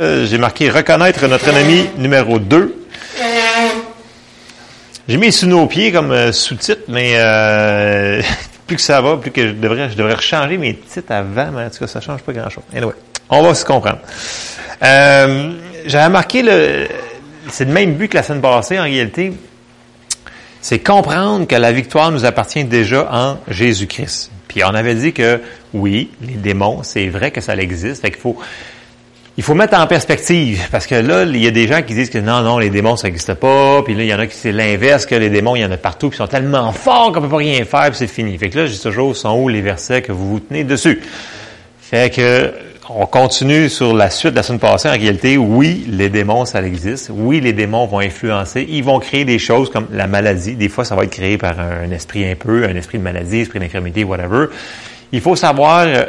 Euh, J'ai marqué reconnaître notre ennemi numéro 2. J'ai mis sous nos pieds comme euh, sous-titre, mais euh, plus que ça va, plus que je devrais, je devrais rechanger mes titres avant, mais en tout cas, ça change pas grand-chose. Anyway, on va se comprendre. Euh, J'avais marqué le... C'est le même but que la semaine passée, en réalité. C'est comprendre que la victoire nous appartient déjà en Jésus-Christ. Puis on avait dit que oui, les démons, c'est vrai que ça existe. Fait qu'il faut il faut mettre en perspective, parce que là, il y a des gens qui disent que non, non, les démons, ça n'existe pas, puis là, il y en a qui c'est l'inverse, que les démons, il y en a partout, puis ils sont tellement forts qu'on peut pas rien faire, puis c'est fini. Fait que là, dis toujours, sont où les versets que vous vous tenez dessus? Fait que, on continue sur la suite de la semaine passée. En réalité, oui, les démons, ça existe. Oui, les démons vont influencer. Ils vont créer des choses comme la maladie. Des fois, ça va être créé par un esprit un peu, un esprit de maladie, esprit d'infirmité, whatever. Il faut savoir euh,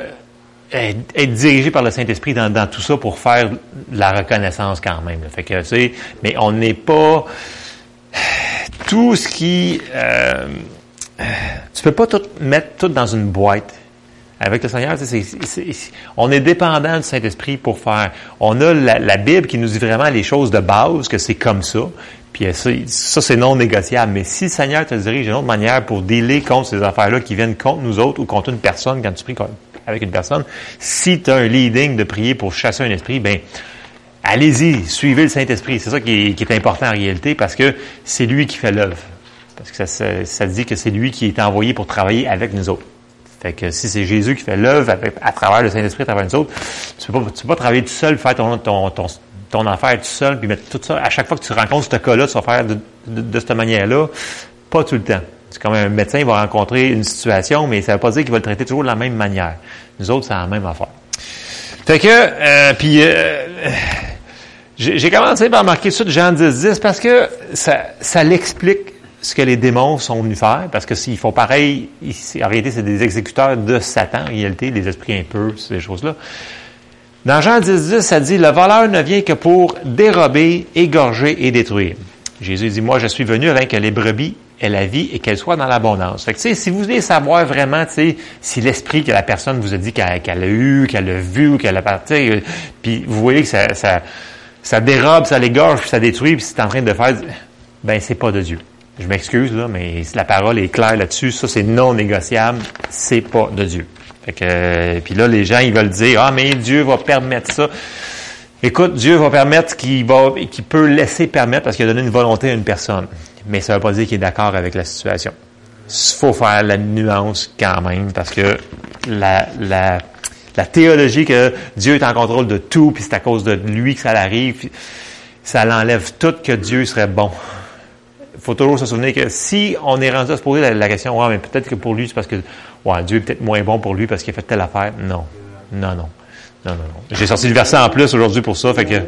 être dirigé par le Saint-Esprit dans, tout ça pour faire la reconnaissance quand même. Fait que, tu sais, mais on n'est pas tout ce qui euh, tu peux pas mettre tout dans une boîte. Avec le Seigneur, on est dépendant du Saint-Esprit pour faire. On a la, Bible qui nous dit vraiment les choses de base, que c'est comme ça. Puis ça, ça c'est non négociable. Mais si le Seigneur te dirige d'une autre manière pour dealer contre ces affaires-là qui viennent contre nous autres ou contre une personne quand tu pries avec une personne, si tu as un leading de prier pour chasser un esprit, ben allez-y, suivez le Saint-Esprit. C'est ça qui est, qui est, important en réalité parce que c'est lui qui fait l'œuvre. Parce que ça, ça, ça dit que c'est lui qui est envoyé pour travailler avec nous autres. Fait que si c'est Jésus qui fait l'œuvre à, travers le Saint-Esprit, à travers nous autres, tu peux pas, peux pas travailler tout seul, faire ton, ton, ton, ton affaire tout seul, puis mettre tout ça. À chaque fois que tu rencontres ce cas-là, tu vas faire de, de, de cette manière-là. Pas tout le temps. C'est comme un médecin va rencontrer une situation, mais ça ne veut pas dire qu'il va le traiter toujours de la même manière. Nous autres, c'est la même affaire. Fait que, euh, puis, euh, j'ai commencé par marquer ça de Jean 10, 10 parce que ça, ça l'explique ce que les démons sont venus faire, parce que s'ils font pareil, en réalité, c'est des exécuteurs de Satan, en réalité, des esprits impurs, ces choses-là. Dans Jean 10, 10, ça dit, le voleur ne vient que pour dérober, égorger et détruire. Jésus dit, moi, je suis venu afin que les brebis aient la vie et qu'elles soient dans l'abondance. Fait que, si vous voulez savoir vraiment, si l'esprit que la personne vous a dit qu'elle qu a eu, qu'elle a vu, qu'elle a parti, puis vous voyez que ça dérobe, ça l'égorge, puis ça détruit, puis c'est en train de faire, ben, c'est pas de Dieu. Je m'excuse, là, mais la parole est claire là-dessus. Ça, c'est non négociable. C'est pas de Dieu. Fait que, euh, puis là, les gens, ils veulent dire, ah, mais Dieu va permettre ça. Écoute, Dieu va permettre qu'il va, qu'il peut laisser permettre parce qu'il a donné une volonté à une personne. Mais ça ne veut pas dire qu'il est d'accord avec la situation. Il faut faire la nuance quand même parce que la, la, la théologie que Dieu est en contrôle de tout puis c'est à cause de lui que ça arrive, ça l'enlève tout que Dieu serait bon il faut toujours se souvenir que si on est rendu à se poser la, la question, ouais, mais peut-être que pour lui, c'est parce que ouais, Dieu est peut-être moins bon pour lui parce qu'il a fait telle affaire. Non. Non, non. Non, non, non. J'ai sorti le verset en plus aujourd'hui pour ça. Fait que,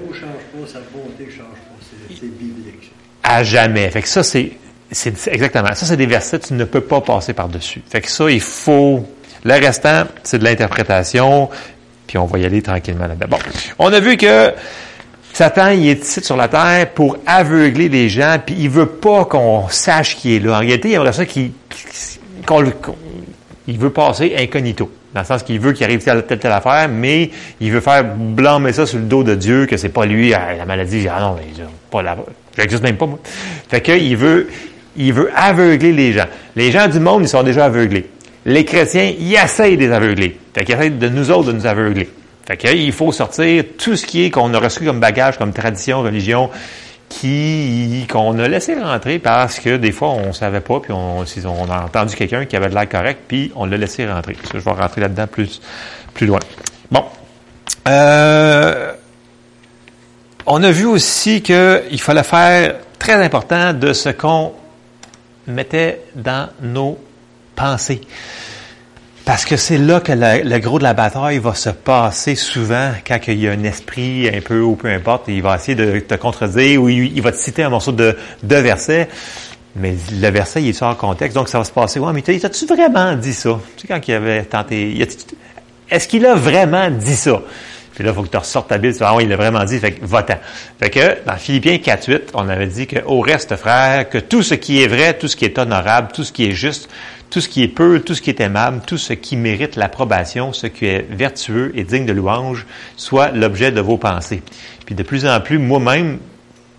à jamais. Fait que ça, c'est, c'est exactement. Ça, c'est des versets, tu ne peux pas passer par-dessus. Fait que ça, il faut. Le restant, c'est de l'interprétation, puis on va y aller tranquillement là-dedans. Bon. On a vu que Satan, il est ici sur la terre pour aveugler les gens, puis il veut pas qu'on sache qui est là. En réalité, il aimerait ça qu'on, il veut passer incognito. Dans le sens qu'il veut qu'il arrive telle, telle, telle affaire, mais il veut faire blâmer ça sur le dos de Dieu, que c'est pas lui, la maladie, ah non, mais pas la, j'existe même pas, moi. Fait qu'il veut, il veut aveugler les gens. Les gens du monde, ils sont déjà aveuglés. Les chrétiens, ils essayent de les aveugler. Fait qu'ils essayent de nous autres de nous aveugler. Fait que, il faut sortir tout ce qui est qu'on a reçu comme bagage, comme tradition, religion, qui qu'on a laissé rentrer parce que des fois on savait pas puis on, a entendu quelqu'un qui avait de l'air correct puis on l'a laissé rentrer. je vais rentrer là-dedans plus plus loin. Bon, euh, on a vu aussi qu'il fallait faire très important de ce qu'on mettait dans nos pensées. Parce que c'est là que le, gros de la bataille va se passer souvent quand il y a un esprit un peu ou peu importe, il va essayer de te contredire ou il, va te citer un morceau de, de verset. Mais le verset, il est hors contexte, donc ça va se passer. Ouais, mais t'as-tu vraiment dit ça? Tu sais, quand il avait tenté. Est-ce qu'il a vraiment dit ça? Puis là, il faut que tu ressortes ta Bible. Ah oui, il l'a vraiment dit, fait que va-t'en. Fait que dans Philippiens 4.8, on avait dit que au reste, frère, que tout ce qui est vrai, tout ce qui est honorable, tout ce qui est juste, tout ce qui est peu, tout ce qui est aimable, tout ce qui mérite l'approbation, ce qui est vertueux et digne de louange, soit l'objet de vos pensées. Puis de plus en plus, moi-même,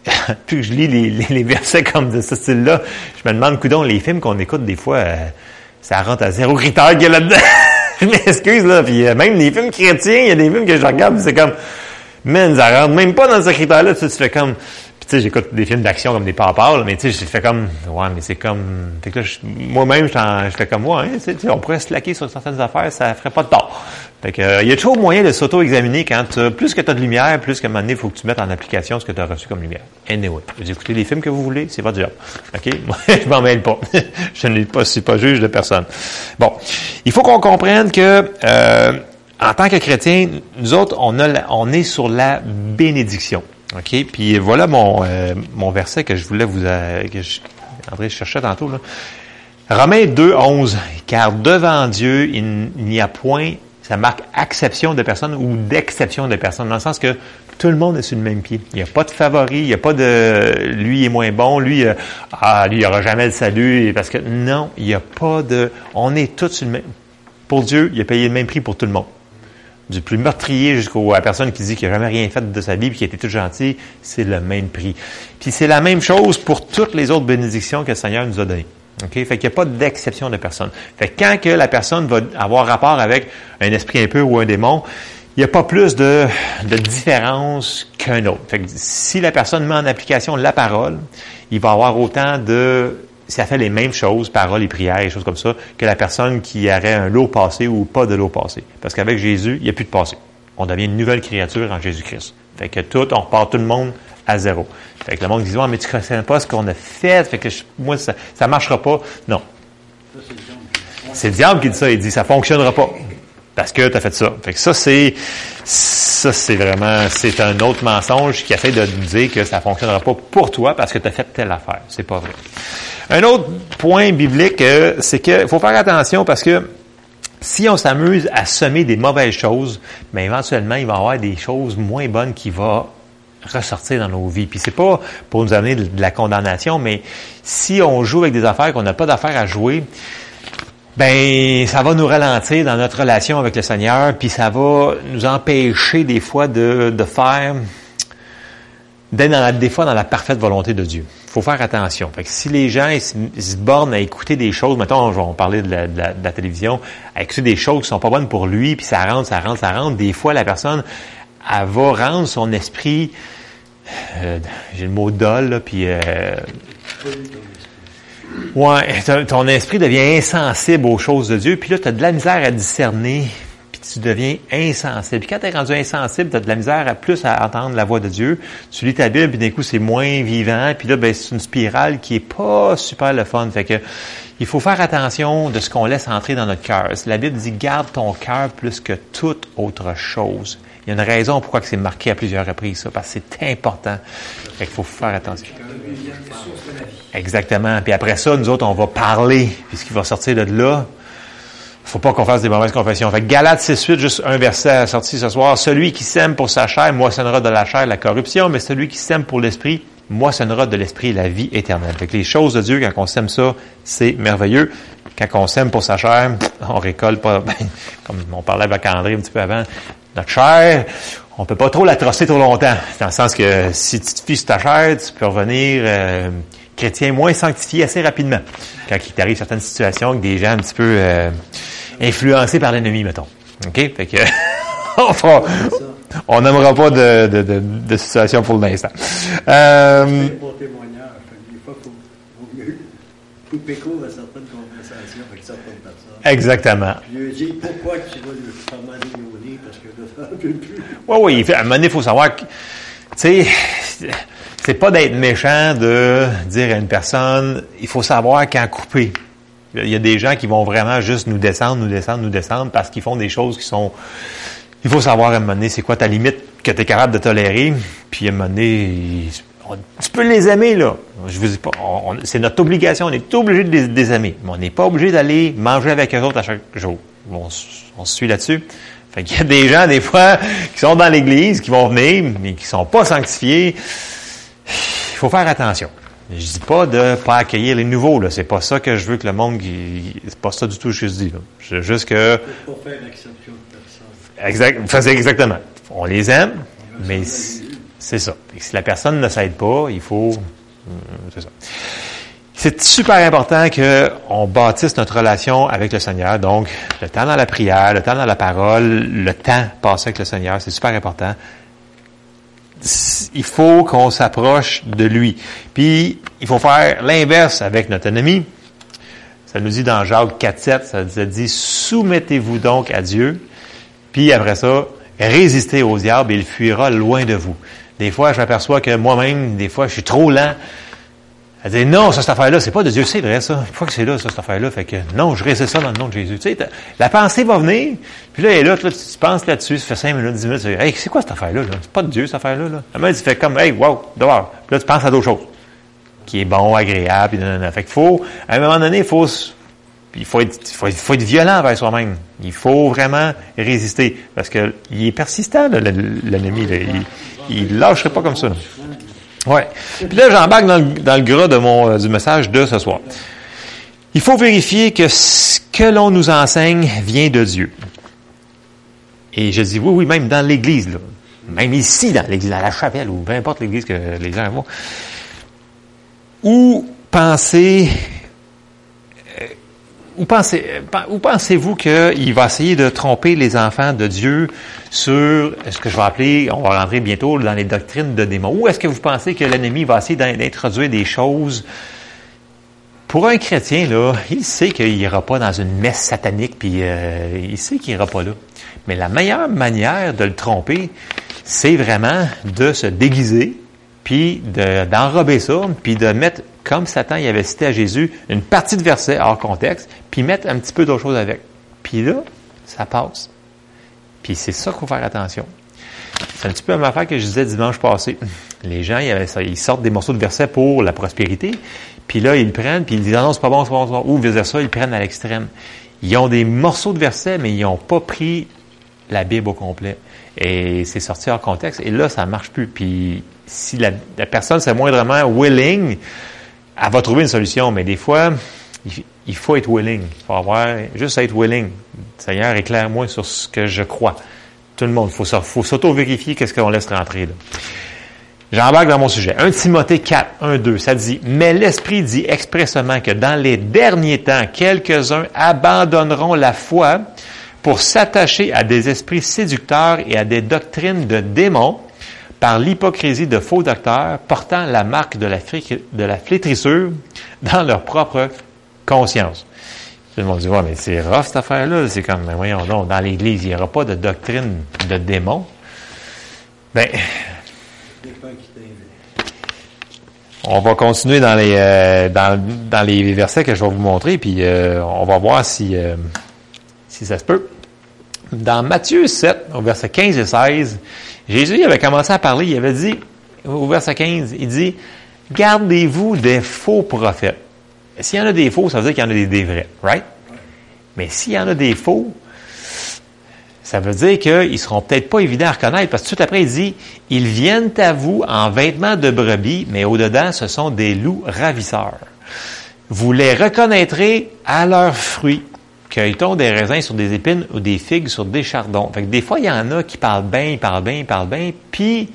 plus que je lis les, versets comme de ce style-là, je me demande, coudons, les films qu'on écoute des fois, euh, ça rentre à zéro critère qu'il y a là-dedans. je m'excuse, là. Puis euh, même les films chrétiens, il y a des films que je regarde, c'est comme, man, ça rentre même pas dans ce critère-là. Tu, tu fais comme, sais, j'écoute des films d'action comme des papas, mais tu sais, je fais comme, ouais, mais c'est comme, que là, moi-même, je fais comme, ouais, tu sais, on pourrait se laquer sur certaines affaires, ça ferait pas de tort. Fait que, euh, il y a toujours moyen de s'auto-examiner quand, plus que tu as de lumière, plus qu'à un moment donné, il faut que tu mettes en application ce que tu as reçu comme lumière. Anyway, vous écoutez les films que vous voulez, c'est votre job. OK? Moi, je m'en mêle pas. je ne suis pas juge de personne. Bon. Il faut qu'on comprenne que, euh, en tant que chrétien, nous autres, on, a on est sur la bénédiction. OK? Puis voilà mon, euh, mon verset que je voulais vous... Euh, que je, André, je cherchais tantôt. Là. Romains 2, 11. Car devant Dieu, il n'y a point... Ça marque acception de personnes ou d'exception de personnes, dans le sens que tout le monde est sur le même pied. Il n'y a pas de favori, il n'y a pas de lui est moins bon, lui, euh, ah, lui, il n'y aura jamais de salut, parce que non, il n'y a pas de. On est tous sur le même. Pour Dieu, il a payé le même prix pour tout le monde du plus meurtrier jusqu'à la personne qui dit qu'il n'a jamais rien fait de sa vie et qui était tout gentil, c'est le même prix. Puis c'est la même chose pour toutes les autres bénédictions que le Seigneur nous a données. OK? Fait qu'il n'y a pas d'exception de personne. Fait que quand que la personne va avoir rapport avec un esprit impur ou un démon, il n'y a pas plus de, de différence qu'un autre. Fait que si la personne met en application la parole, il va avoir autant de ça fait les mêmes choses, paroles et prières et choses comme ça, que la personne qui aurait un lot passé ou pas de lot passé. Parce qu'avec Jésus, il n'y a plus de passé. On devient une nouvelle créature en Jésus-Christ. Fait que tout, on repart tout le monde à zéro. Fait que le monde dit, mais tu ne connais pas ce qu'on a fait, fait que moi, ça ne marchera pas. Non. C'est le diable qui dit ça. Il dit, ça fonctionnera pas. Parce que tu as fait ça. Fait que ça, c'est, ça, c'est vraiment, c'est un autre mensonge qui essaie de nous dire que ça fonctionnera pas pour toi parce que tu as fait telle affaire. C'est pas vrai. Un autre point biblique, euh, c'est qu'il faut faire attention parce que si on s'amuse à semer des mauvaises choses, mais ben, éventuellement, il va y avoir des choses moins bonnes qui vont ressortir dans nos vies. Puis c'est pas pour nous amener de la condamnation, mais si on joue avec des affaires qu'on n'a pas d'affaires à jouer, ben ça va nous ralentir dans notre relation avec le Seigneur, puis ça va nous empêcher des fois de, de faire d'être des fois dans la parfaite volonté de Dieu faut faire attention. Fait que si les gens ils se, bornent à écouter des choses, mettons, on va parler de la, télévision, à écouter des choses qui sont pas bonnes pour lui, puis ça rentre, ça rentre, ça rentre, des fois, la personne, elle va rendre son esprit, euh, j'ai le mot dol, là, puis... Euh, ouais, ton esprit devient insensible aux choses de Dieu, puis là, tu as de la misère à discerner tu deviens insensible. Puis quand tu es rendu insensible, tu as de la misère à plus à entendre la voix de Dieu. Tu lis ta Bible, puis d'un coup, c'est moins vivant. Puis là, ben, c'est une spirale qui est pas super le fun. Fait que il faut faire attention de ce qu'on laisse entrer dans notre cœur. La Bible dit garde ton cœur plus que toute autre chose. Il y a une raison pourquoi c'est marqué à plusieurs reprises, ça, parce que c'est important. Fait qu'il faut faire attention. Exactement. Puis après ça, nous autres, on va parler. Puis ce qui va sortir de là, faut pas qu'on fasse des mauvaises confessions. Fait Galates 6.8, juste un verset sorti ce soir. Celui qui sème pour sa chair moissonnera de la chair la corruption, mais celui qui sème pour l'esprit moissonnera de l'esprit la vie éternelle. Fait que les choses de Dieu, quand on sème ça, c'est merveilleux. Quand on sème pour sa chair, on récolte pas, ben, comme on parlait avec André un petit peu avant, notre chair, on peut pas trop la trosser trop longtemps. Dans le sens que si tu te fies ta chair, tu peux revenir euh, chrétien moins sanctifié assez rapidement. Quand il t'arrive certaines situations avec des gens un petit peu euh, influencés par l'ennemi, mettons. OK? Fait que on n'aimera pas de, de, de, de, situation pour l'instant. Euh, pour témoignage. Des fois, il faut, mieux couper court à certaines conversations avec certaines personnes. Exactement. Je dis pourquoi tu vas le faire mal parce que de ça ne plus. Oui, oui. À un moment donné, il faut savoir que, tu sais, c'est pas d'être méchant de dire à une personne, il faut savoir quand couper. Il y a des gens qui vont vraiment juste nous descendre, nous descendre, nous descendre parce qu'ils font des choses qui sont... Il faut savoir à un moment donné, c'est quoi ta limite que tu es capable de tolérer. Puis à un moment donné, tu peux les aimer, là. Je vous dis pas, c'est notre obligation, on est obligé de les, aimer. Mais on n'est pas obligé d'aller manger avec eux autres à chaque jour. On, on se suit là-dessus. Fait qu'il y a des gens, des fois, qui sont dans l'Église, qui vont venir, mais qui sont pas sanctifiés. Il faut faire attention. Je dis pas de pas accueillir les nouveaux, là. C'est pas ça que je veux que le monde, c'est pas ça du tout que je dis, là. Je juste que. Pour faire l'exception de personne. Exact, exactement. On les aime, mais c'est ça. Et si la personne ne s'aide pas, il faut, c'est ça. C'est super important qu'on bâtisse notre relation avec le Seigneur. Donc, le temps dans la prière, le temps dans la parole, le temps passé avec le Seigneur, c'est super important. Il faut qu'on s'approche de lui. Puis, il faut faire l'inverse avec notre ennemi. Ça nous dit dans Jacques 4.7, ça dit, soumettez-vous donc à Dieu. Puis après ça, résistez au diable et il fuira loin de vous. Des fois, je m'aperçois que moi-même, des fois, je suis trop lent elle dit, non, ça, cette affaire-là, c'est pas de Dieu, c'est vrai, ça. Une fois que c'est là, ça, cette affaire-là. Fait que, non, je résiste ça dans le nom de Jésus. Tu sais, la pensée va venir, puis là, elle est là, tu penses là-dessus, ça fait 5 minutes, 10 minutes, tu dis, hey, c'est quoi cette affaire-là, là? C'est pas de Dieu, cette affaire-là, là. La main, tu fais comme, hey, wow, dehors. Puis là, tu penses à d'autres choses. Qui est bon, agréable, puis nan, Fait qu'il faut, à un moment donné, il faut, il faut être, faut, faut être violent envers soi-même. Il faut vraiment résister. Parce que, il est persistant, l'ennemi, Il, il lâcherait pas comme ça. Ouais. Puis là, j'embarque dans, dans, le gras de mon, euh, du message de ce soir. Il faut vérifier que ce que l'on nous enseigne vient de Dieu. Et je dis oui, oui, même dans l'Église, là. même ici, dans l'Église, dans la chapelle, ou peu importe l'Église que les gens vont. Ou penser où pensez, où pensez-vous qu'il va essayer de tromper les enfants de Dieu sur ce que je vais appeler, on va rentrer bientôt dans les doctrines de démons? Où est-ce que vous pensez que l'ennemi va essayer d'introduire des choses? Pour un chrétien, là, il sait qu'il n'ira pas dans une messe satanique, puis euh, il sait qu'il n'ira pas là. Mais la meilleure manière de le tromper, c'est vraiment de se déguiser, puis d'enrober ça, puis de mettre comme Satan y avait cité à Jésus, une partie de verset hors contexte, puis mettre un petit peu d'autre chose avec. Puis là, ça passe. Puis c'est ça qu'il faut faire attention. C'est un petit peu la même affaire que je disais dimanche passé. Les gens, ils sortent des morceaux de versets pour la prospérité, puis là, ils le prennent, puis ils disent, ah non, c'est pas bon, c'est pas bon, c'est pas bon. Ou vice ça, ils le prennent à l'extrême. Ils ont des morceaux de versets, mais ils n'ont pas pris la Bible au complet. Et c'est sorti hors contexte. Et là, ça marche plus. Puis si la, la personne c'est moindrement willing elle va trouver une solution, mais des fois, il faut être willing. Il faut avoir, juste être willing. Seigneur, éclaire-moi sur ce que je crois. Tout le monde, il faut, faut s'auto-vérifier qu'est-ce qu'on laisse rentrer. J'embarque dans mon sujet. 1 Timothée 4, 1, 2, ça dit, mais l'Esprit dit expressément que dans les derniers temps, quelques-uns abandonneront la foi pour s'attacher à des esprits séducteurs et à des doctrines de démons par l'hypocrisie de faux docteurs portant la marque de la, flétrissure dans leur propre conscience. Tout le monde dit, ouais, mais c'est rough cette affaire-là. C'est comme, mais voyons donc, dans l'Église, il n'y aura pas de doctrine de démons. Ben, on va continuer dans les, euh, dans, les versets que je vais vous montrer, puis euh, on va voir si, euh, si ça se peut. Dans Matthieu 7, au verset 15 et 16, Jésus avait commencé à parler, il avait dit, au verset 15, il dit, gardez-vous des faux prophètes. S'il y en a des faux, ça veut dire qu'il y en a des, vrais, right? Mais s'il y en a des faux, ça veut dire qu'ils seront peut-être pas évidents à reconnaître, parce que tout après, il dit, ils viennent à vous en vêtements de brebis, mais au-dedans, ce sont des loups ravisseurs. Vous les reconnaîtrez à leurs fruits cueille-t-on des raisins sur des épines ou des figues sur des chardons? Fait que des fois, il y en a qui parlent bien, ils parlent bien, ils parlent bien. Puis,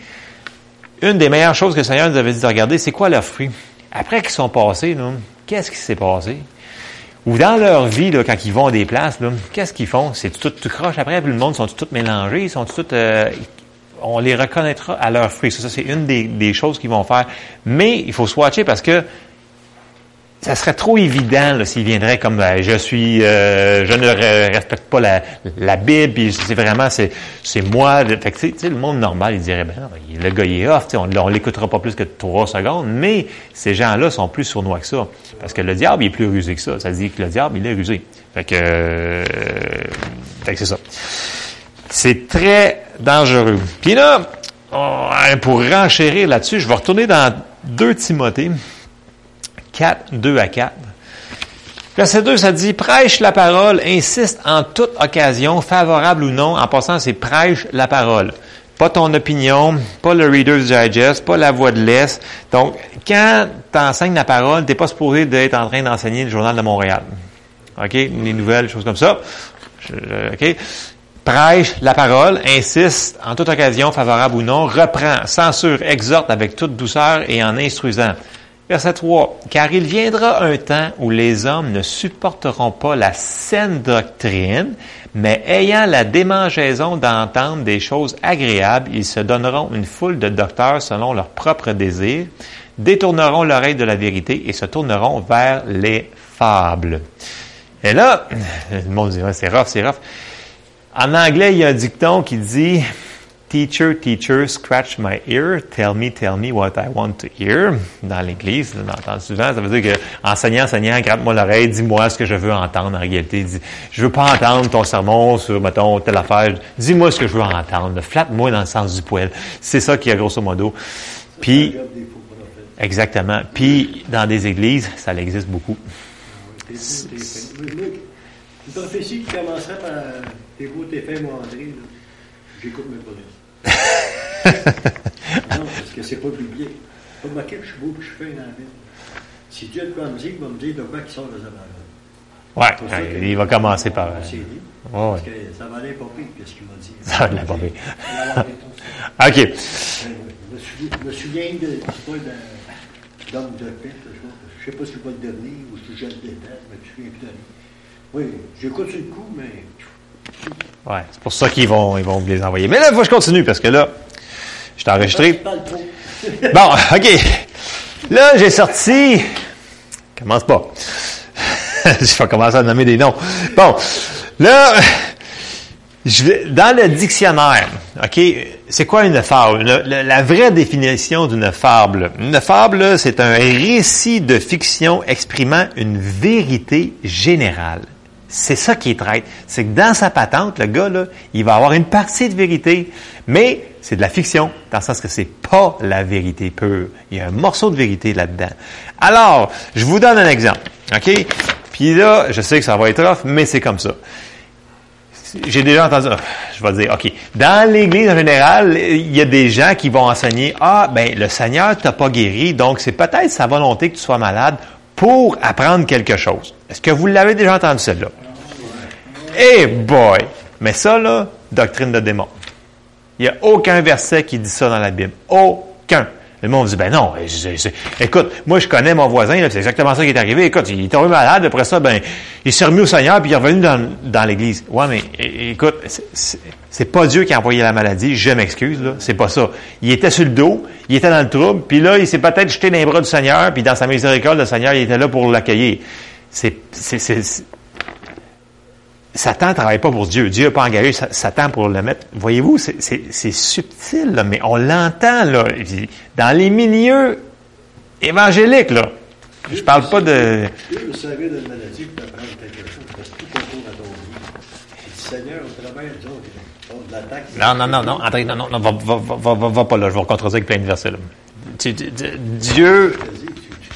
une des meilleures choses que le Seigneur nous avait dit de regarder, c'est quoi leurs fruits? Après qu'ils sont passés, qu'est-ce qui s'est passé? Ou dans leur vie, là, quand ils vont à des places, qu'est-ce qu'ils font? C'est tout, tout croche après, puis le monde sont tous mélangés, ils sont tous, euh, on les reconnaîtra à leurs fruits. Ça, c'est une des, des choses qu'ils vont faire. Mais il faut swatcher parce que ça serait trop évident s'il viendrait comme euh, je suis, euh, je ne respecte pas la, la Bible, puis c'est vraiment c'est c'est moi. Fait que, tu sais, le monde normal, il dirait ben le gars il est off, on, on l'écoutera pas plus que trois secondes. Mais ces gens-là sont plus sournois que ça, parce que le diable il est plus rusé que ça. Ça dit que le diable il est rusé. Fait que, euh, fait que c'est ça. C'est très dangereux. Puis là, pour renchérir là-dessus, je vais retourner dans 2 Timothée. 4, 2 à 4. Verset 2, ça dit, prêche la parole, insiste en toute occasion, favorable ou non. En passant, c'est prêche la parole. pas ton opinion, pas le Reader's Digest, pas la voix de l'Est. Donc, quand tu enseignes la parole, tu n'es pas supposé d'être en train d'enseigner le Journal de Montréal. OK? Les nouvelles, choses comme ça. OK? Prêche la parole, insiste en toute occasion, favorable ou non, reprend, censure, exhorte avec toute douceur et en instruisant. Verset 3. Car il viendra un temps où les hommes ne supporteront pas la saine doctrine, mais ayant la démangeaison d'entendre des choses agréables, ils se donneront une foule de docteurs selon leurs propres désirs, détourneront l'oreille de la vérité et se tourneront vers les fables. Et là, le monde dit, c'est rough, c'est rough. En anglais, il y a un dicton qui dit, Teacher, teacher, scratch my ear, tell me, tell me what I want to hear. Dans l'Église, on entend souvent, ça veut dire que enseignant, enseignant, gratte-moi l'oreille, dis-moi ce que je veux entendre en réalité. Dis, je veux pas entendre ton sermon sur, mettons, telle affaire. Dis-moi ce que je veux entendre. Flatte-moi dans le sens du poil. C'est ça qui est grosso modo. Puis, exactement. Puis, dans des églises, ça existe beaucoup. Une prophétie qui commencerait par T'es fait, moi, André. J'écoute mes pas non, parce que c'est pas. Pas marqué que je suis beau je fin dans la. Si Dieu te me dire, il va me dire de quoi qui sort de sa parole. Ouais, il va commencer par. Euh, parce que ça va aller pas qu'est-ce qu'il m'a dit. Ça va aller pas pire. OK. Je me souviens de l'histoire d'homme de paix. Je ne sais pas si je vais le devenir ou si je le déteste, mais je suis plus Oui, j'écoute sur le coup, mais Ouais, c'est pour ça qu'ils vont, ils vont les envoyer. Mais là, il faut que je continue parce que là, je t'ai enregistré. Bon, OK. Là, j'ai sorti. Commence pas. je vais commencer à nommer des noms. Bon, là, je dans le dictionnaire, OK, c'est quoi une fable? la, vraie définition d'une fable. Une fable, c'est un récit de fiction exprimant une vérité générale. C'est ça qui est traite. C'est que dans sa patente, le gars, là, il va avoir une partie de vérité, mais c'est de la fiction, dans le sens que c'est pas la vérité pure. Il y a un morceau de vérité là-dedans. Alors, je vous donne un exemple. OK? Puis là, je sais que ça va être off, mais c'est comme ça. J'ai déjà entendu, je vais dire, OK, dans l'Église en général, il y a des gens qui vont enseigner, ah, ben, le Seigneur t'a pas guéri, donc c'est peut-être sa volonté que tu sois malade pour apprendre quelque chose. Est-ce que vous l'avez déjà entendu celle-là? Eh boy! Mais ça, là, doctrine de démon. Il n'y a aucun verset qui dit ça dans la Bible. Aucun. Le monde dit, ben non, écoute, moi je connais mon voisin, c'est exactement ça qui est arrivé. Écoute, il est tombé malade, après ça, ben, il s'est remis au Seigneur, puis il est revenu dans, dans l'Église. Ouais, mais écoute, c'est pas Dieu qui a envoyé la maladie, je m'excuse, là, c'est pas ça. Il était sur le dos, il était dans le trouble, puis là, il s'est peut-être jeté dans les bras du Seigneur, puis dans sa miséricorde, le Seigneur, il était là pour l'accueillir. C'est, Satan ne travaille pas pour Dieu. Dieu n'a pas engagé Satan pour le mettre. Voyez-vous, c'est subtil, là, mais on l'entend là, dans les milieux évangéliques. Là. Je parle pas de. Dieu savait d'une maladie pour apprendre quelque chose, parce que tout concourt à ton vie. Seigneur, au travers de l'attaque. Non, non, non, non, André, non, non, non va, va, va, va, pas là. Je vais contredire avec plein de versets. Là. Dieu.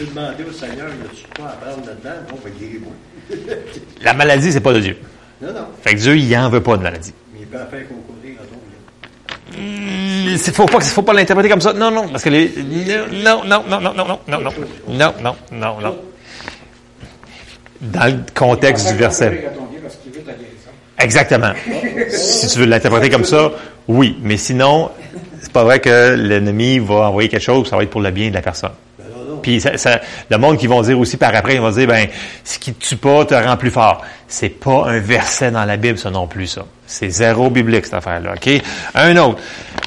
Peux demander au Seigneur, ne-tu pas apprendre là-dedans? Bon, ben, guéris-moi. La maladie, c'est pas de Dieu. Non, non. Fait que Dieu, il n'en veut pas de maladie. Mais il peut en faire concourir à ton Il faut pas, faut pas l'interpréter comme ça. Non, non, parce que les, non, non, non, non, non, non, non, non, non, non, non, non. Dans le contexte du verset. Exactement. si tu veux l'interpréter comme ça, oui. Mais sinon, c'est pas vrai que l'ennemi va envoyer quelque chose, ça va être pour le bien de la personne. Puis ça, ça, le monde qui vont dire aussi par après, ils vont dire, ben, ce qui te tue pas te rend plus fort. C'est pas un verset dans la Bible, ça non plus, ça. C'est zéro biblique, cette affaire-là, OK? Un autre,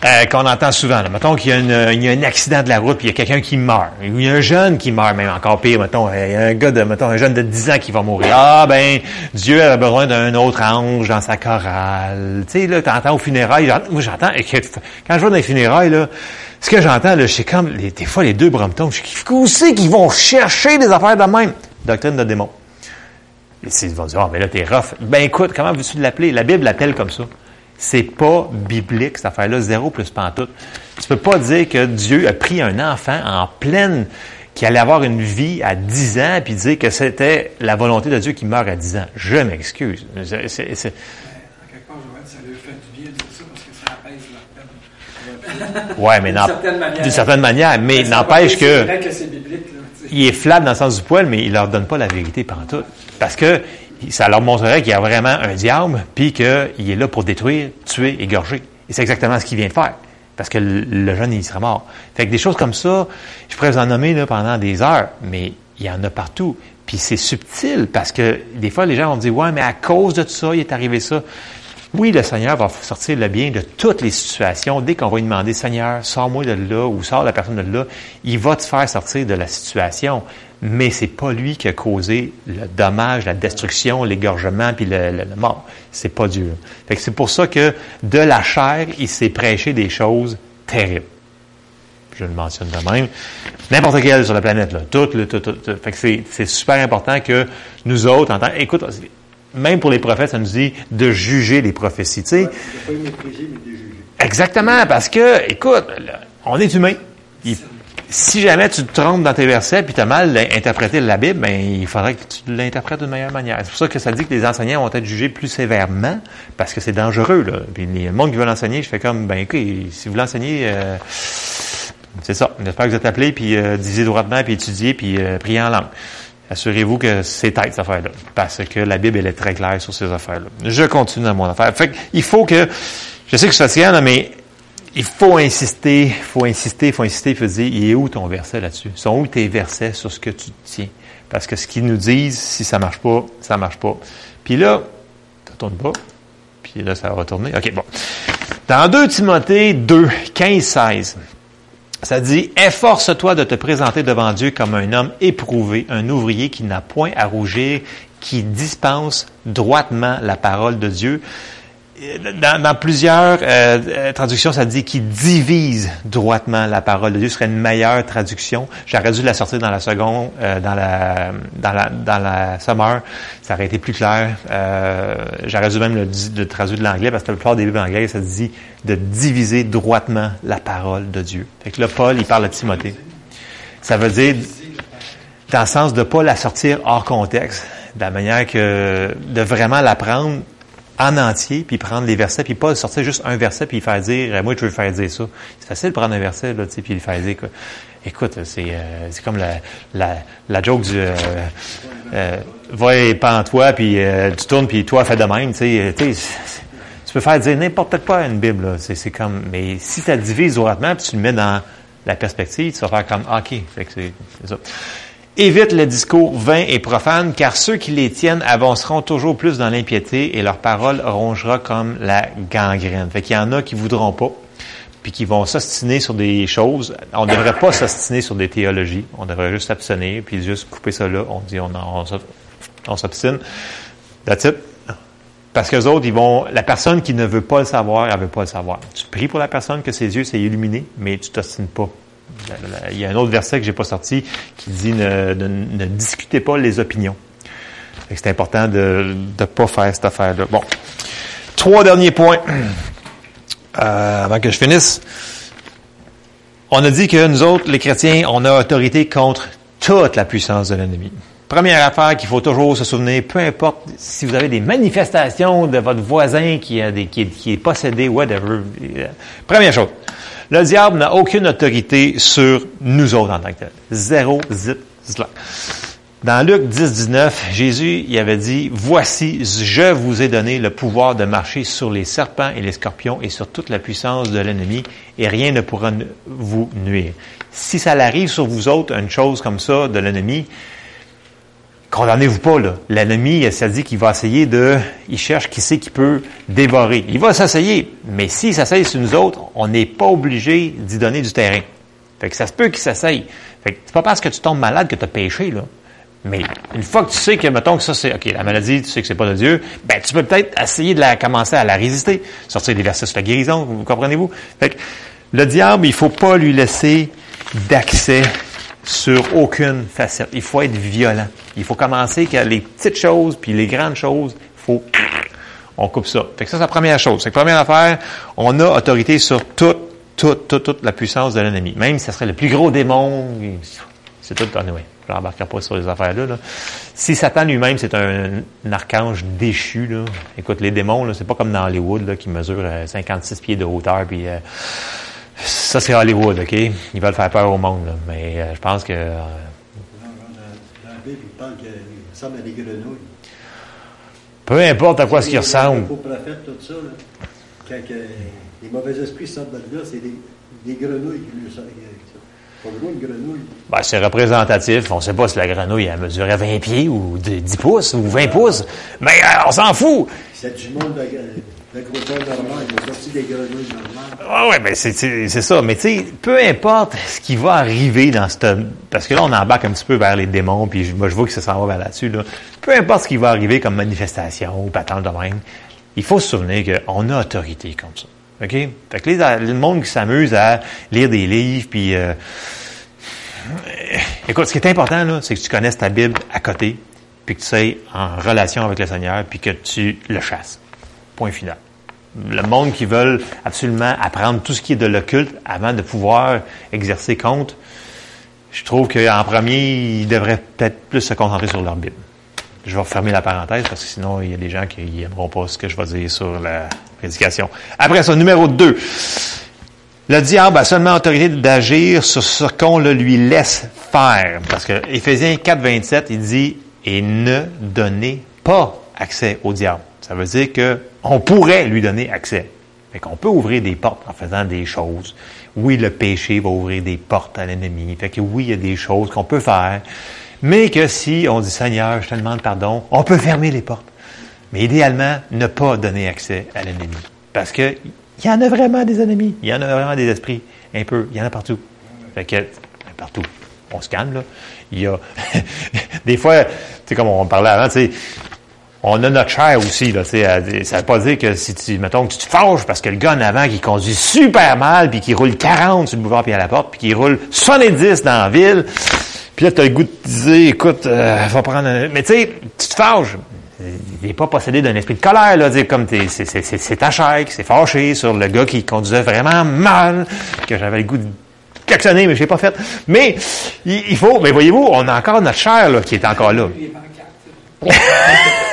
euh, qu'on entend souvent, là. Mettons qu'il y, y a un accident de la route, puis il y a quelqu'un qui meurt. Il y a un jeune qui meurt, même encore pire, mettons, il y a un gars de, mettons, un jeune de 10 ans qui va mourir. Ah, ben, Dieu a besoin d'un autre ange dans sa chorale. Tu sais, là, t'entends au funérailles, moi, j'entends, quand je vois dans les funérailles, là, ce que j'entends, là, c'est comme, des fois, les deux bromptons, je dis, aussi qu'ils vont chercher des affaires de même? Doctrine de démon. Et ils vont dire, ah, mais là, t'es rough. Ben, écoute, comment veux-tu l'appeler? La Bible l'appelle comme ça. C'est pas biblique, cette affaire-là, zéro plus pantoute. Tu peux pas dire que Dieu a pris un enfant en pleine, qui allait avoir une vie à 10 ans, puis dire que c'était la volonté de Dieu qui meurt à 10 ans. Je m'excuse. C'est, En quelque part, ça lui fait du bien dire ça parce que ça apaise leur peine. Ouais, mais D'une certaine manière. d'une certaine manière, mais n'empêche que C'est vrai que c'est biblique. Il est flat dans le sens du poil, mais il leur donne pas la vérité pendant tout. Parce que ça leur montrerait qu'il y a vraiment un diable, puis qu'il est là pour détruire, tuer, égorger. Et c'est exactement ce qu'il vient de faire. Parce que le, jeune, il serait mort. Fait que des choses comme ça, je pourrais vous en nommer pendant des heures, mais il y en a partout. Puis c'est subtil, parce que des fois, les gens vont dire, ouais, mais à cause de tout ça, il est arrivé ça. Oui, le Seigneur va sortir le bien de toutes les situations. Dès qu'on va lui demander, Seigneur, sors-moi de là ou sors la personne de là, il va te faire sortir de la situation. Mais c'est pas lui qui a causé le dommage, la destruction, l'égorgement puis le, mort. C'est pas Dieu. Fait que c'est pour ça que de la chair, il s'est prêché des choses terribles. Je le mentionne de même. N'importe quel sur la planète, là. Tout, le, tout, tout, tout. Fait que c'est, c'est super important que nous autres, en tant, écoute, même pour les prophètes, ça nous dit de juger les prophéties, tu sais. Les mépriser, mais de juger. Exactement, parce que, écoute, on est humain. Il- si jamais tu te trompes dans tes versets puis tu as mal interprété la Bible, ben, il faudrait que tu l'interprètes d'une meilleure manière. C'est pour ça que ça dit que les enseignants vont être jugés plus sévèrement parce que c'est dangereux. Là. Puis le monde qui veut l'enseigner, je fais comme, ben écoute, si vous l'enseignez, euh, c'est ça. J'espère que vous êtes appelés, puis euh, disez droitement, puis étudiez, puis euh, priez en langue. Assurez-vous que c'est tête, cette affaire-là. Parce que la Bible, elle est très claire sur ces affaires-là. Je continue dans mon affaire. Fait il faut que, je sais que c'est fatigant, là, mais il faut insister, il faut insister, il faut insister, il faut dire, il est où ton verset là-dessus? Sont où tes versets sur ce que tu tiens? Parce que ce qu'ils nous disent, si ça marche pas, ça marche pas. Puis là, ça tourne pas. Puis là, ça va retourner. OK, bon. Dans 2 Timothée 2, 15, 16, ça dit, efforce-toi de te présenter devant Dieu comme un homme éprouvé, un ouvrier qui n'a point à rougir, qui dispense droitement la parole de Dieu. Dans, dans plusieurs euh, euh, traductions, ça dit qu'il divise droitement la parole de Dieu. Ce serait une meilleure traduction. J'aurais dû la sortir dans la seconde, euh, dans la dans la dans la summer. Ça aurait été plus clair. Euh, J'aurais dû même le, traduire de l'anglais parce que la plupart des Bibles anglais, ça dit de diviser droitement la parole de Dieu. Fait que là, Paul, il parle à Timothée. Ça veut dire dans le sens de pas la sortir hors contexte, de la manière que de vraiment la prendre en entier, puis prendre les versets, puis pas sortir juste un verset, puis faire dire, euh, moi, je veux faire dire ça. C'est facile de prendre un verset, là, tu sais, puis le faire dire, quoi. Écoute, c'est euh, c'est comme la, la, la joke du, euh, euh, va et pends-toi, puis euh, tu tournes, puis toi, fais de même, tu sais, tu sais, tu peux faire dire n'importe quoi une Bible, là. C'est c'est comme, mais si tu la divises droitement, puis tu le mets dans la perspective, tu vas faire comme, ah, OK, c'est ça. Évite les discours vains et profanes, car ceux qui les tiennent avanceront toujours plus dans l'impiété et leur parole rongera comme la gangrène. Fait qu'il y en a qui voudront pas, puis qui vont s'ostiner sur des choses. On ne devrait pas s'ostiner sur des théologies. On devrait juste s'abstenir, puis juste couper ça là. On dit, on, on, on s'obstine. That's. Parce que autres, ils vont, la personne qui ne veut pas le savoir, elle veut pas le savoir. Tu pries pour la personne que ses yeux s'est illuminé, mais tu t'ostines pas. Il y a un autre verset que j'ai pas sorti qui dit ne, discutez pas les opinions. C'est important de ne pas faire cette affaire-là. Bon. Trois derniers points euh, avant que je finisse. On a dit que nous autres, les chrétiens, on a autorité contre toute la puissance de l'ennemi. Première affaire qu'il faut toujours se souvenir, peu importe si vous avez des manifestations de votre voisin qui, a des, qui est possédé, whatever. euh, Première chose, le diable n'a aucune autorité sur nous autres en tant que tel. Zéro, zip. Dans Luc 10, 19, Jésus il avait dit, Voici, je vous ai donné le pouvoir de marcher sur les serpents et les scorpions et sur toute la puissance de l'ennemi, et rien ne pourra vous nuire. Si ça arrive sur vous autres, une chose comme ça de l'ennemi, condamnez-vous pas, là. L'ennemi, ça dit qu'il va essayer de, il cherche qui c'est qui peut dévorer. Il va s'essayer. Mais s'il s'essaye sur nous autres, on n'est pas obligé d'y donner du terrain. Fait que ça se peut qu'il s'essaye. Fait que c'est pas parce que tu tombes malade que tu as péché, là. Mais une fois que tu sais que, mettons que ça, c'est, OK, la maladie, tu sais que c'est pas de Dieu, ben, tu peux peut-être essayer de la, commencer à la résister. Sortir des versets sur la guérison, vous comprenez-vous? Fait que, le diable, il faut pas lui laisser d'accès sur aucune facette. Il faut être violent. Il faut commencer que les petites choses puis les grandes choses, il faut on coupe ça. Fait que ça, c'est la première chose. C'est que première affaire, on a autorité sur toute, toute, toute, toute la puissance de l'ennemi. Même si ça serait le plus gros démon, c'est tout anyway. Je n'embarquerai pas sur les affaires-là. là. Si Satan lui-même, c'est un, archange déchu, là, écoute, les démons, c'est pas comme dans Hollywood, là, qui mesure euh, 56 pieds de hauteur, puis euh, ça, c'est Hollywood, OK? Ils veulent faire peur au monde, là. Mais euh, je pense que... euh, Dans, dans- dans la Bible, il parle qu'il ressemble à des grenouilles. peu importe à quoi ce qui Les- ressemble. Les prophètes, tout ça, là, quand les mauvais esprits sortent de là, c'est des, des grenouilles qui lui sortent. Pas gros, une grenouille. Ben, c'est représentatif. On sait pas si la grenouille, elle mesurait 20 pieds ou de- 10 pouces ou 20 pouces. Mais euh, on s'en fout. C'est du monde de, normales. Ah ouais, c'est c'est ça. Mais tu sais, peu importe ce qui va arriver dans cette... Parce que là, on embarque un petit peu vers les démons, puis moi, je vois que ça s'en va vers là-dessus. Là. Peu importe ce qui va arriver comme manifestation ou patente de même, il faut se souvenir qu'on a autorité comme ça. OK? Fait que les, le monde qui s'amuse à lire des livres, puis... euh, Écoute, ce qui est important, là, c'est que tu connaisses ta Bible à côté, puis que tu sois en relation avec le Seigneur, puis que tu le chasses. Point final. Le monde qui veulent absolument apprendre tout ce qui est de l'occulte avant de pouvoir exercer contre, je trouve qu'en premier, ils devraient peut-être plus se concentrer sur leur Bible. Je vais fermer la parenthèse parce que sinon, il y a des gens qui n'aimeront pas ce que je vais dire sur la prédication. Après ça, numéro 2. Le diable a seulement autorité d'agir sur ce qu'on le lui laisse faire. Parce que Éphésiens 4, 27, il dit, et ne donnez pas accès au diable. Ça veut dire que on pourrait lui donner accès. Fait qu'on peut ouvrir des portes en faisant des choses. Oui, le péché va ouvrir des portes à l'ennemi. Fait que oui, il y a des choses qu'on peut faire. Mais que si on dit Seigneur, je te demande pardon, on peut fermer les portes. Mais idéalement, ne pas donner accès à l'ennemi. Parce que il y en a vraiment des ennemis. Il y en a vraiment des esprits. Un peu. Il y en a partout. Fait que, ben, partout. On se calme, là. Il y a, des fois, tu sais, comme on parlait avant, tu sais, on a notre chair aussi, là, à- ça veut pas dire que si tu, mettons, que tu te fâches parce que le gars en avant qui conduit super mal, puis qui roule 40 sur le boulevard puis à la porte, puis qui roule 70 dans la ville, puis là, tu as le goût de te dire, écoute, euh, va prendre un... Mais tu sais, tu te fâches. Il n'est pas possédé d'un esprit de colère, là, dire comme t'es, c'est, c'est, c'est, c'est ta chair qui s'est fâchée sur le gars qui conduisait vraiment mal, que j'avais le goût de klaxonner, mais je l'ai pas fait. Mais il, il faut, mais voyez-vous, on a encore notre chair là, qui est encore là.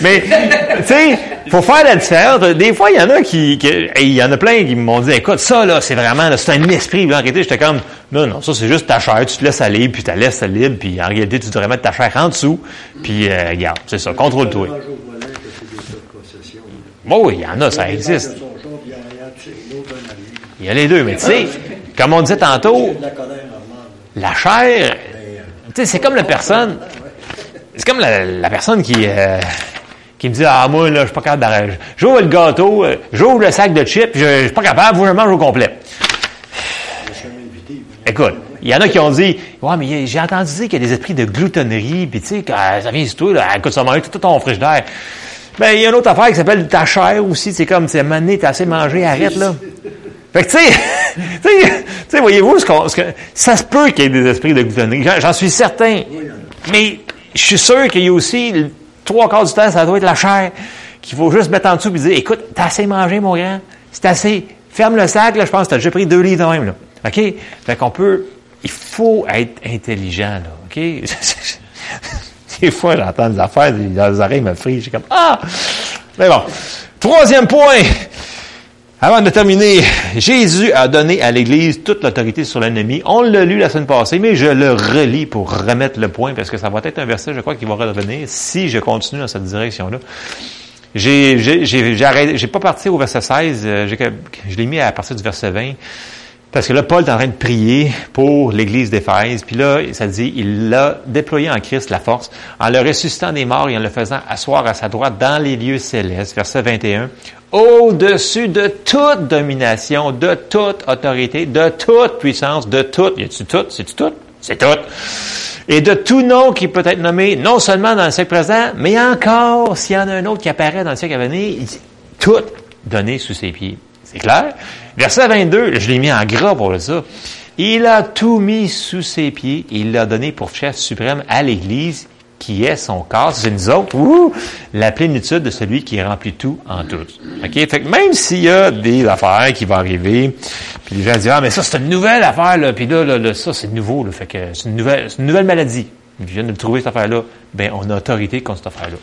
Mais, tu sais, faut faire la différence. Des fois, il y en a qui, il y en a plein qui m'ont dit, écoute, ça, là, c'est vraiment, c'est un esprit. En réalité, j'étais comme, non, non, ça, c'est juste ta chair. Tu te laisses aller, puis tu la laisses libre, puis en réalité, tu devrais mettre ta chair en dessous. Puis, euh, regarde, c'est ça, contrôle-toi. Bon, oui, il y en a, ça existe. il y a- les deux. Mais tu sais, comme on disait tantôt, la chair, euh, tu sais, c'est comme la personne, c'est comme la, la personne qui, euh, qui me dit, ah, moi, là, je suis pas capable d'arrêter. J'ouvre le gâteau, euh, j'ouvre le sac de chips, je, suis pas capable, que je mange au complet. Écoute, il y en a qui ont dit, ouais, mais j'ai entendu dire qu'il y a des esprits de gloutonnerie, puis tu sais, quand ça vient sur toi, là, écoute, ça mange tout ton frigidaire. Ben, il y a une autre affaire qui s'appelle ta chair aussi, c'est comme, c'est mané, t'as assez mangé, arrête, là. Fait que, tu sais, tu sais, voyez-vous, ce qu'on- ce que, ça se peut qu'il y ait des esprits de gloutonnerie. J'en suis certain. Mais, je suis sûr qu'il y a aussi, trois quarts du temps, ça doit être la chair, qu'il faut juste mettre en dessous et dire, écoute, t'as assez mangé, mon grand. C'est assez. Ferme le sac, là, je pense que t'as déjà pris deux litres de même, là. OK? Fait qu'on peut, il faut être intelligent, là. OK? Des fois, j'entends des affaires, les oreilles me frisent. J'ai comme, ah! Mais bon. Troisième point. Avant de terminer, Jésus a donné à l'Église toute l'autorité sur l'ennemi. On l'a lu la semaine passée, mais je le relis pour remettre le point, parce que ça va être un verset, je crois, qui va revenir si je continue dans cette direction-là. J'ai, j'ai, pas parti au verset 16, euh, je l'ai mis à partir du verset 20. Parce que là, Paul est en train de prier pour l'Église d'Éphèse. Puis là, ça dit, il l'a déployé en Christ la force, en le ressuscitant des morts et en le faisant asseoir à sa droite dans les lieux célestes. Verset 21. Au-dessus de toute domination, de toute autorité, de toute puissance, de toute. Y a-tu tout? C'est-tu tout? C'est tout. Et de tout nom qui peut être nommé, non seulement dans le siècle présent, mais encore, s'il y en a un autre qui apparaît dans le siècle à venir, tout donné sous ses pieds. C'est clair? Verset 22, je l'ai mis en gras pour ça. Il a tout mis sous ses pieds il l'a donné pour chef suprême à l'Église qui est son corps, c'est nous autres, la plénitude de celui qui remplit tout en tout. OK? Fait que même s'il y a des affaires qui vont arriver, puis les gens disent, ah, mais ça, c'est une nouvelle affaire, là, puis là, là, là, ça, c'est nouveau, là, fait que c'est une nouvelle, c'est une nouvelle maladie. Je viens de trouver cette affaire-là. Ben, on a autorité contre cette affaire-là.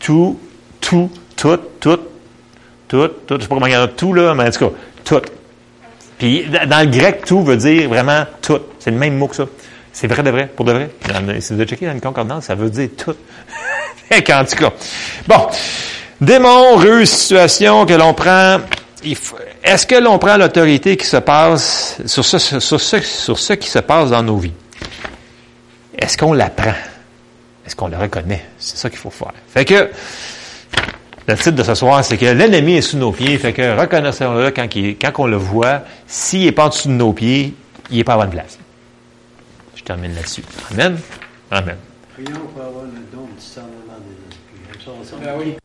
Tout, tout, tout, tout, tout, tout, je sais pas comment il y en a tout, là, mais en tout cas, tout. Puis, dans le grec, tout veut dire vraiment tout. C'est le même mot que ça. C'est vrai de vrai, pour de vrai. Si vous avez checké dans une concordance, ça veut dire tout. en tout cas. Bon. Démon, situation que l'on prend. Est-ce que l'on prend l'autorité qui se passe sur ce, sur, ce, sur ce qui se passe dans nos vies? Est-ce qu'on l'apprend? Est-ce qu'on le reconnaît? C'est ça qu'il faut faire. Fait que, le titre de ce soir, c'est que l'ennemi est sous nos pieds. Fait que reconnaissons-le quand, quand on le voit. S'il n'est pas en dessous de nos pieds, il n'est pas à bonne place. Je termine là-dessus. Amen. Amen. Prions pour avoir le don du discernement des esprits.